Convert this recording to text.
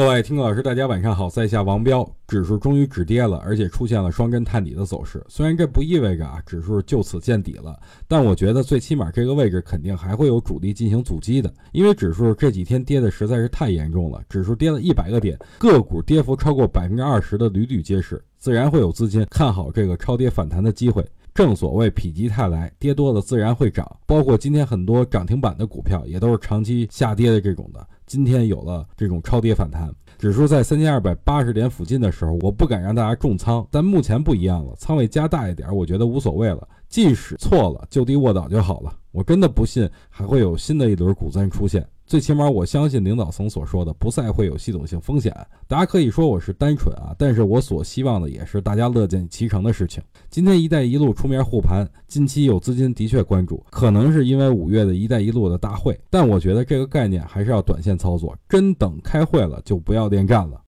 各位听众老师，大家晚上好，在下王彪，指数终于止跌了，而且出现了双针探底的走势。虽然这不意味着啊指数就此见底了，但我觉得最起码这个位置肯定还会有主力进行阻击的，因为指数这几天跌的实在是太严重了，指数跌了一百个点，个股跌幅超过百分之二十的屡屡皆是，自然会有资金看好这个超跌反弹的机会。正所谓否极泰来，跌多了自然会涨。包括今天很多涨停板的股票，也都是长期下跌的这种的。今天有了这种超跌反弹，指数在三千二百八十点附近的时候，我不敢让大家重仓。但目前不一样了，仓位加大一点，我觉得无所谓了。即使错了，就地卧倒就好了。我真的不信还会有新的一轮股灾出现。最起码我相信领导层所说的不再会有系统性风险。大家可以说我是单纯啊，但是我所希望的也是大家乐见其成的事情。今天“一带一路”出面护盘，近期有资金的确关注，可能是因为五月的一带一路的大会，但我觉得这个概念还是要短线操作，真等开会了就不要恋战了。